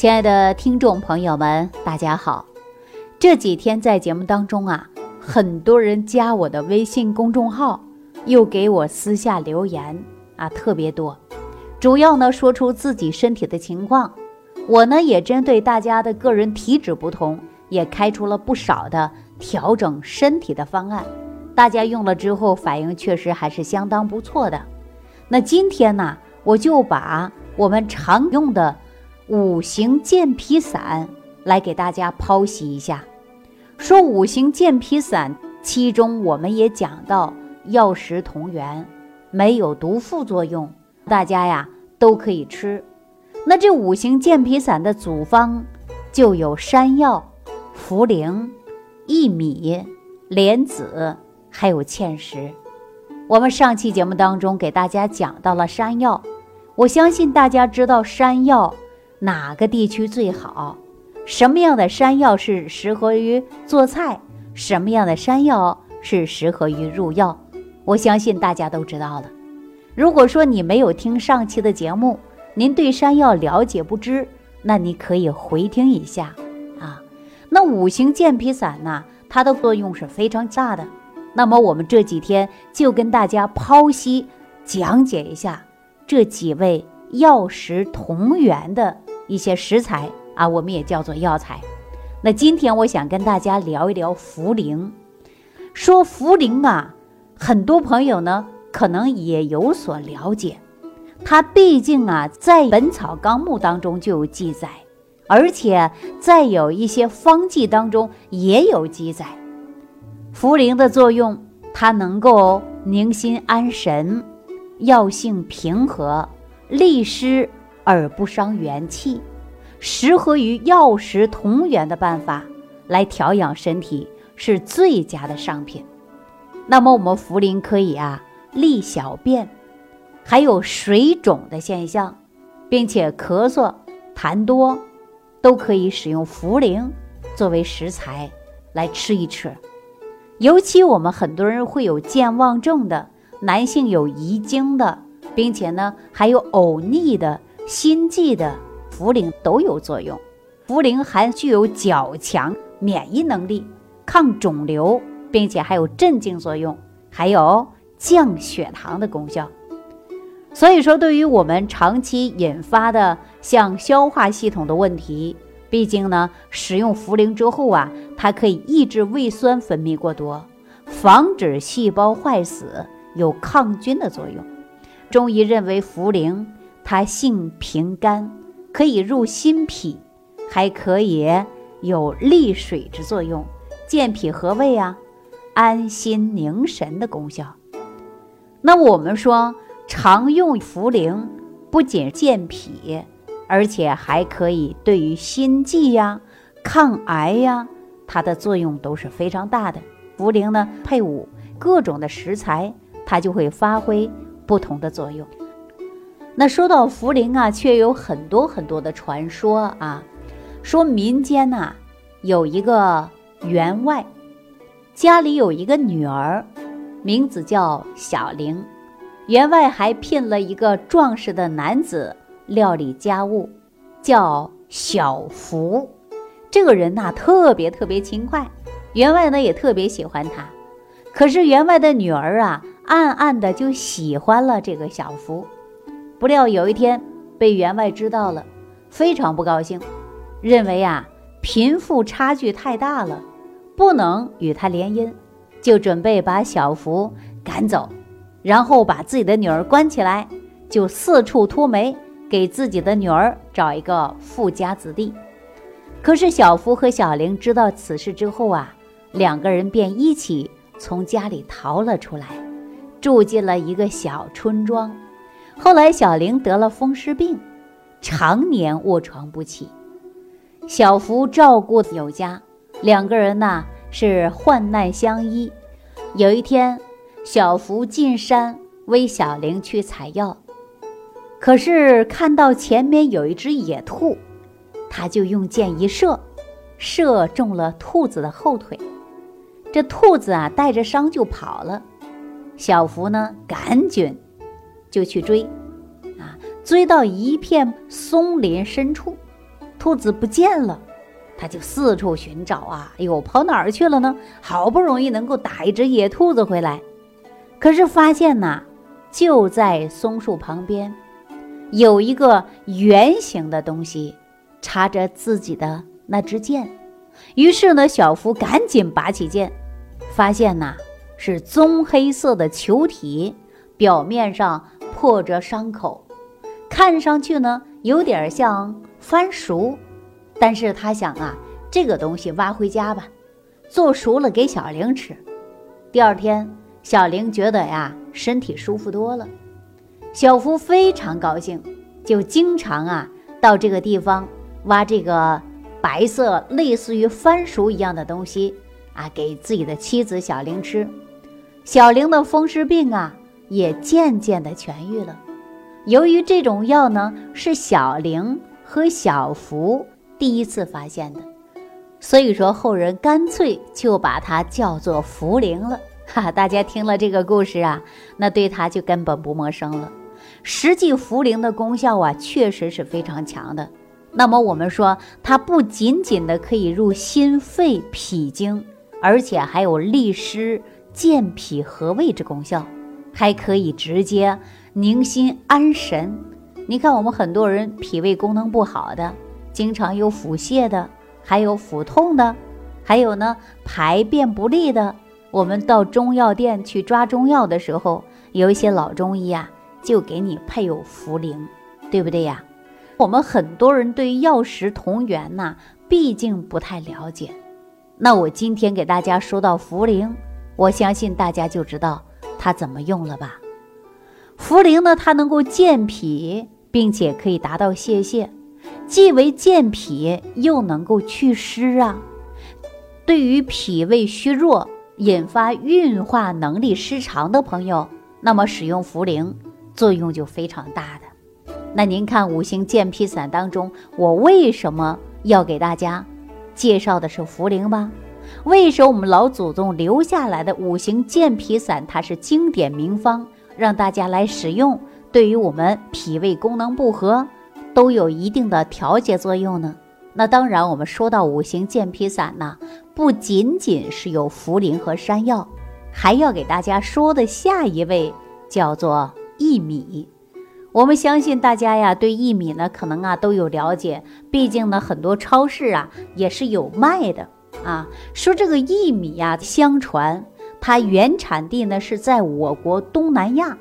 亲爱的听众朋友们，大家好。这几天在节目当中啊，很多人加我的微信公众号，又给我私下留言啊，特别多。主要呢，说出自己身体的情况。我呢，也针对大家的个人体质不同，也开出了不少的调整身体的方案。大家用了之后，反应确实还是相当不错的。那今天呢，我就把我们常用的五行健脾散来给大家剖析一下。说五行健脾散，其中我们也讲到药食同源，没有毒副作用，大家呀都可以吃。那这五行健脾散的组方就有山药、茯苓、薏米、莲子，还有芡实。我们上期节目当中给大家讲到了山药，我相信大家知道山药哪个地区最好。什么样的山药是适合于做菜？什么样的山药是适合于入药？我相信大家都知道了。如果说你没有听上期的节目，您对山药了解不知，那你可以回听一下啊。那五行健脾散呢，它的作用是非常大的。那么我们这几天就跟大家剖析讲解一下这几位药食同源的一些食材。啊，我们也叫做药材。那今天我想跟大家聊一聊茯苓。说茯苓啊，很多朋友呢可能也有所了解。它毕竟啊，在《本草纲目》当中就有记载，而且在有一些方剂当中也有记载。茯苓的作用，它能够宁心安神，药性平和，利湿而不伤元气。适合于药食同源的办法来调养身体是最佳的上品。那么我们茯苓可以啊利小便，还有水肿的现象，并且咳嗽、痰多，都可以使用茯苓作为食材来吃一吃。尤其我们很多人会有健忘症的男性，有遗精的，并且呢还有呕逆的心悸的。茯苓都有作用，茯苓还具有较强免疫能力、抗肿瘤，并且还有镇静作用，还有降血糖的功效。所以说，对于我们长期引发的像消化系统的问题，毕竟呢，使用茯苓之后啊，它可以抑制胃酸分泌过多，防止细胞坏死，有抗菌的作用。中医认为茯苓它性平肝。可以入心脾，还可以有利水之作用，健脾和胃啊，安心宁神的功效。那我们说，常用茯苓不仅健脾，而且还可以对于心悸呀、抗癌呀，它的作用都是非常大的。茯苓呢，配伍各种的食材，它就会发挥不同的作用。那说到茯苓啊，却有很多很多的传说啊。说民间呐有一个员外，家里有一个女儿，名字叫小玲。员外还聘了一个壮实的男子料理家务，叫小福。这个人呐特别特别勤快，员外呢也特别喜欢他。可是员外的女儿啊，暗暗的就喜欢了这个小福。不料有一天被员外知道了，非常不高兴，认为啊贫富差距太大了，不能与他联姻，就准备把小福赶走，然后把自己的女儿关起来，就四处托媒，给自己的女儿找一个富家子弟。可是小福和小玲知道此事之后啊，两个人便一起从家里逃了出来，住进了一个小村庄。后来，小玲得了风湿病，常年卧床不起。小福照顾有加，两个人呢是患难相依。有一天，小福进山为小玲去采药，可是看到前面有一只野兔，他就用箭一射，射中了兔子的后腿。这兔子啊带着伤就跑了。小福呢赶紧。就去追，啊，追到一片松林深处，兔子不见了，他就四处寻找啊，哎呦，跑哪儿去了呢？好不容易能够打一只野兔子回来，可是发现呐，就在松树旁边，有一个圆形的东西插着自己的那支箭。于是呢，小福赶紧拔起剑，发现呐是棕黑色的球体，表面上破着伤口，看上去呢有点像番薯。但是他想啊，这个东西挖回家吧，做熟了给小玲吃。第二天，小玲觉得呀身体舒服多了，小福非常高兴，就经常啊到这个地方挖这个。白色类似于番薯一样的东西啊，给自己的妻子小玲吃。小玲的风湿病啊，也渐渐的痊愈了。由于这种药呢，是小玲和小福第一次发现的，所以说后人干脆就把它叫做茯苓了。哈，大家听了这个故事啊，那对它就根本不陌生了。实际茯苓的功效啊，确实是非常强的。那么我们说，它不仅仅的可以入心肺脾经，而且还有利湿健脾和胃之功效，还可以直接宁心安神。你看，我们很多人脾胃功能不好的，经常有腹泻的，还有腹痛的，还有呢排便不利的。我们到中药店去抓中药的时候，有一些老中医啊，就给你配有茯苓，对不对呀？我们很多人对药食同源呐，毕竟不太了解。那我今天给大家说到茯苓，我相信大家就知道它怎么用了吧？茯苓呢，它能够健脾，并且可以达到泄泻，既为健脾，又能够祛湿啊。对于脾胃虚弱、引发运化能力失常的朋友，那么使用茯苓作用就非常大的。那您看五行健脾散当中，我为什么要给大家介绍的是茯苓吧？为什么我们老祖宗留下来的五行健脾散它是经典名方，让大家来使用，对于我们脾胃功能不和都有一定的调节作用呢？那当然，我们说到五行健脾散呢，不仅仅是有茯苓和山药，还要给大家说的下一位叫做薏米。我们相信大家呀，对薏米呢，可能啊都有了解。毕竟呢，很多超市啊也是有卖的啊。说这个薏米呀，相传它原产地呢是在我国东南亚，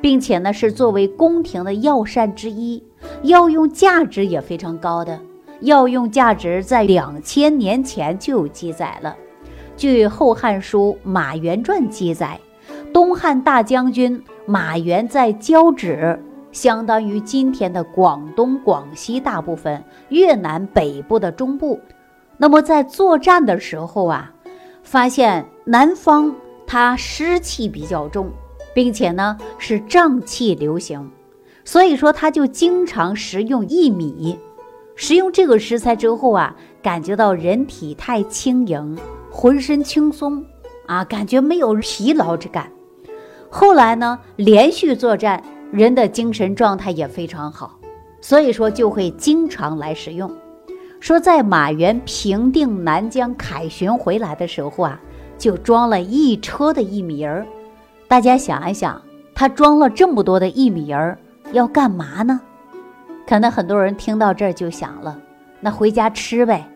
并且呢是作为宫廷的药膳之一，药用价值也非常高的。药用价值在两千年前就有记载了。据《后汉书·马援传》记载，东汉大将军马援在交趾。相当于今天的广东、广西大部分、越南北部的中部。那么在作战的时候啊，发现南方它湿气比较重，并且呢是瘴气流行，所以说他就经常食用薏米。食用这个食材之后啊，感觉到人体太轻盈，浑身轻松啊，感觉没有疲劳之感。后来呢，连续作战。人的精神状态也非常好，所以说就会经常来使用。说在马援平定南疆凯旋回来的时候啊，就装了一车的薏米儿。大家想一想，他装了这么多的薏米儿要干嘛呢？可能很多人听到这儿就想了，那回家吃呗，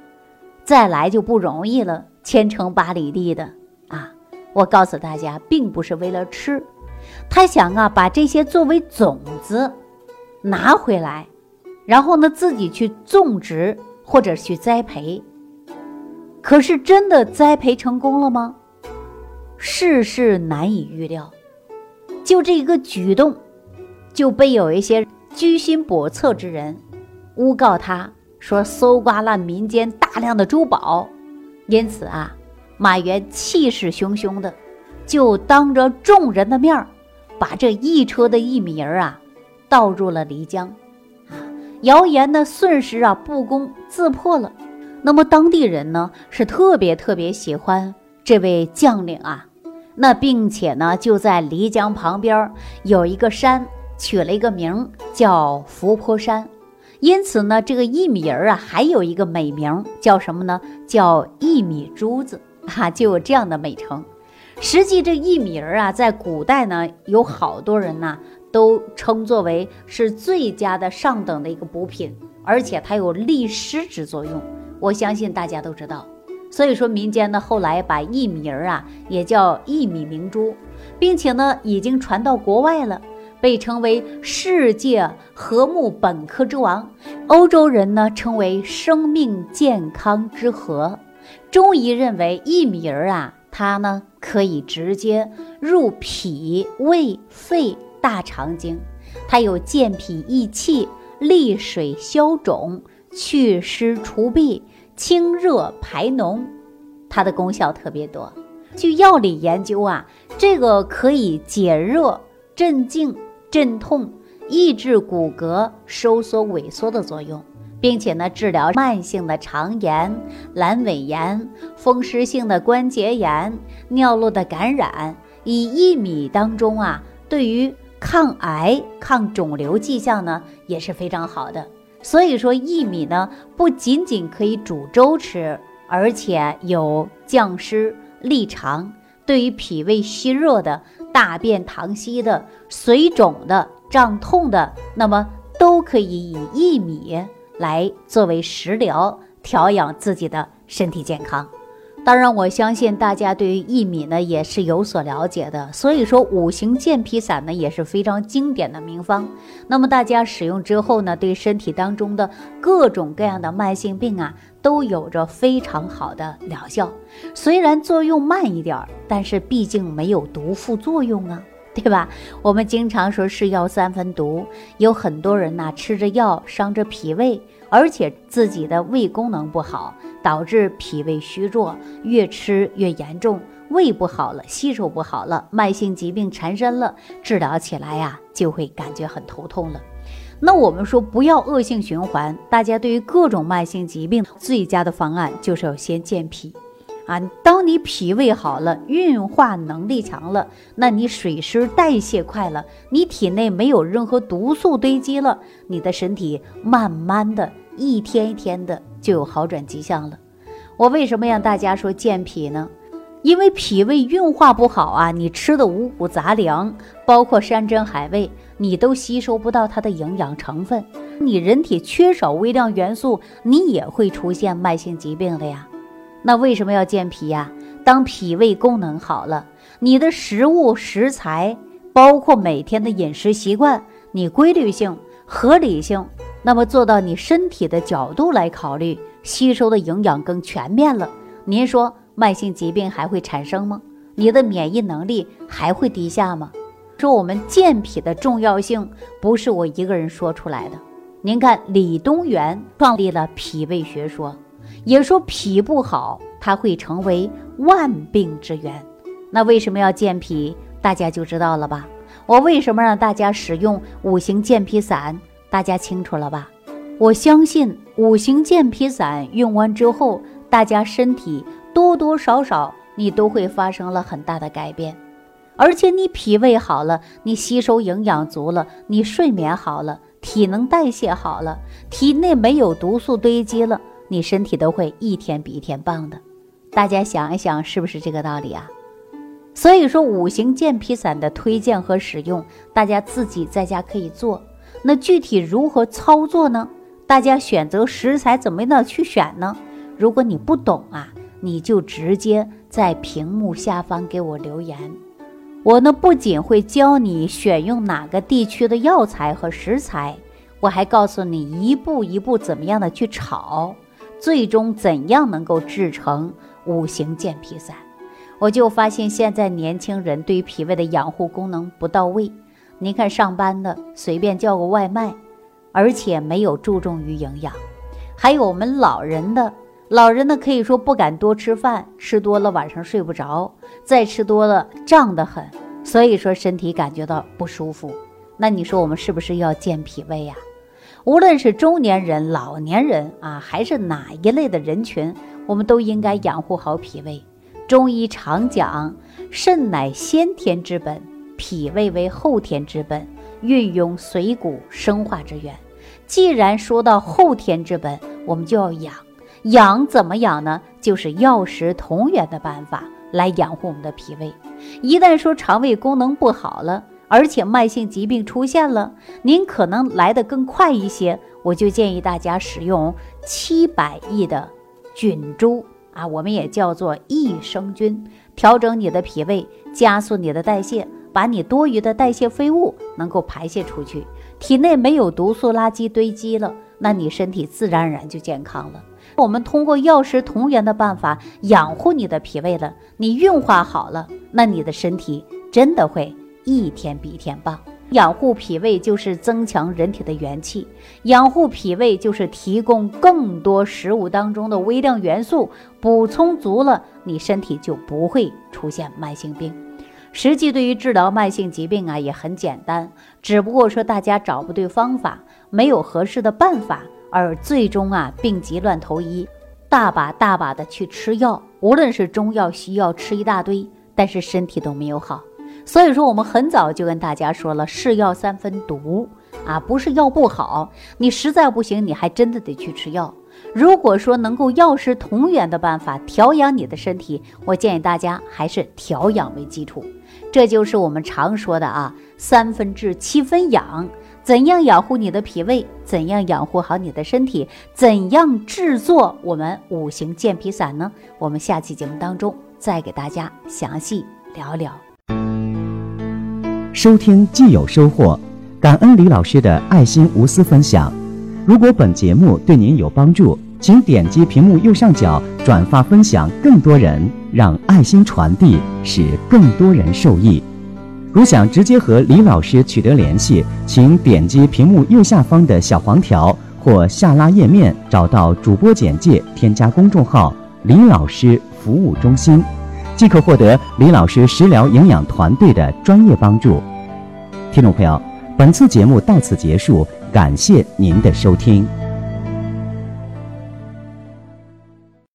再来就不容易了，千程八里地的啊！我告诉大家，并不是为了吃。他想啊，把这些作为种子拿回来，然后呢，自己去种植或者去栽培。可是真的栽培成功了吗？世事难以预料。就这一个举动，就被有一些居心叵测之人诬告他说搜刮了民间大量的珠宝。因此啊，马原气势汹汹的，就当着众人的面儿。把这一车的薏米儿啊，倒入了漓江，谣言呢瞬时啊不攻自破了。那么当地人呢是特别特别喜欢这位将领啊，那并且呢就在漓江旁边有一个山，取了一个名叫伏坡山，因此呢，这个薏米仁啊，还有一个美名叫什么呢？叫薏米珠子，哈，就有这样的美称。实际这薏米仁啊，在古代呢，有好多人呢都称作为是最佳的上等的一个补品，而且它有利湿之作用。我相信大家都知道。所以说，民间呢后来把薏米仁啊也叫薏米明珠，并且呢已经传到国外了。被称为世界和睦本科之王，欧洲人呢称为生命健康之和。中医认为薏米仁啊，它呢可以直接入脾胃肺大肠经，它有健脾益气、利水消肿、祛湿除痹、清热排脓，它的功效特别多。据药理研究啊，这个可以解热镇静。镇痛、抑制骨骼收缩萎缩的作用，并且呢，治疗慢性的肠炎、阑尾炎、风湿性的关节炎、尿路的感染。以薏米当中啊，对于抗癌、抗肿瘤迹象呢也是非常好的。所以说，薏米呢不仅仅可以煮粥吃，而且有降湿利肠，对于脾胃虚弱的。大便溏稀的、水肿的、胀痛的，那么都可以以薏米来作为食疗，调养自己的身体健康。当然，我相信大家对于薏米呢也是有所了解的，所以说五行健脾散呢也是非常经典的名方。那么大家使用之后呢，对身体当中的各种各样的慢性病啊，都有着非常好的疗效。虽然作用慢一点儿，但是毕竟没有毒副作用啊，对吧？我们经常说是药三分毒，有很多人呐吃着药伤着脾胃。而且自己的胃功能不好，导致脾胃虚弱，越吃越严重，胃不好了，吸收不好了，慢性疾病缠身了，治疗起来呀就会感觉很头痛了。那我们说不要恶性循环，大家对于各种慢性疾病最佳的方案就是要先健脾。啊，当你脾胃好了，运化能力强了，那你水湿代谢快了，你体内没有任何毒素堆积了，你的身体慢慢的一天一天的就有好转迹象了。我为什么让大家说健脾呢？因为脾胃运化不好啊，你吃的五谷杂粮，包括山珍海味，你都吸收不到它的营养成分，你人体缺少微量元素，你也会出现慢性疾病的呀。那为什么要健脾呀？当脾胃功能好了，你的食物食材，包括每天的饮食习惯，你规律性、合理性，那么做到你身体的角度来考虑，吸收的营养更全面了。您说慢性疾病还会产生吗？你的免疫能力还会低下吗？说我们健脾的重要性，不是我一个人说出来的。您看，李东垣创立了脾胃学说。也说脾不好，它会成为万病之源。那为什么要健脾？大家就知道了吧？我为什么让大家使用五行健脾散？大家清楚了吧？我相信五行健脾散用完之后，大家身体多多少少你都会发生了很大的改变。而且你脾胃好了，你吸收营养足了，你睡眠好了，体能代谢好了，体内没有毒素堆积了。你身体都会一天比一天棒的，大家想一想，是不是这个道理啊？所以说，五行健脾散的推荐和使用，大家自己在家可以做。那具体如何操作呢？大家选择食材怎么样去选呢？如果你不懂啊，你就直接在屏幕下方给我留言。我呢，不仅会教你选用哪个地区的药材和食材，我还告诉你一步一步怎么样的去炒。最终怎样能够制成五行健脾散？我就发现现在年轻人对于脾胃的养护功能不到位。您看上班的随便叫个外卖，而且没有注重于营养。还有我们老人的，老人呢可以说不敢多吃饭，吃多了晚上睡不着，再吃多了胀得很，所以说身体感觉到不舒服。那你说我们是不是要健脾胃呀？无论是中年人、老年人啊，还是哪一类的人群，我们都应该养护好脾胃。中医常讲，肾乃先天之本，脾胃为后天之本，运用水谷生化之源。既然说到后天之本，我们就要养。养怎么养呢？就是药食同源的办法来养护我们的脾胃。一旦说肠胃功能不好了，而且慢性疾病出现了，您可能来得更快一些。我就建议大家使用七百亿的菌株啊，我们也叫做益生菌，调整你的脾胃，加速你的代谢，把你多余的代谢废物能够排泄出去，体内没有毒素垃圾堆积了，那你身体自然而然就健康了。我们通过药食同源的办法养护你的脾胃了，你运化好了，那你的身体真的会一天比一天棒。养护脾胃就是增强人体的元气，养护脾胃就是提供更多食物当中的微量元素，补充足了，你身体就不会出现慢性病。实际对于治疗慢性疾病啊也很简单，只不过说大家找不对方法，没有合适的办法。而最终啊，病急乱投医，大把大把的去吃药，无论是中药西药，吃一大堆，但是身体都没有好。所以说，我们很早就跟大家说了，是药三分毒啊，不是药不好，你实在不行，你还真的得去吃药。如果说能够药食同源的办法调养你的身体，我建议大家还是调养为基础，这就是我们常说的啊，三分治，七分养。怎样养护你的脾胃？怎样养护好你的身体？怎样制作我们五行健脾散呢？我们下期节目当中再给大家详细聊聊。收听既有收获，感恩李老师的爱心无私分享。如果本节目对您有帮助，请点击屏幕右上角转发分享，更多人让爱心传递，使更多人受益。如想直接和李老师取得联系，请点击屏幕右下方的小黄条或下拉页面，找到主播简介，添加公众号“李老师服务中心”，即可获得李老师食疗营养团队的专业帮助。听众朋友，本次节目到此结束，感谢您的收听。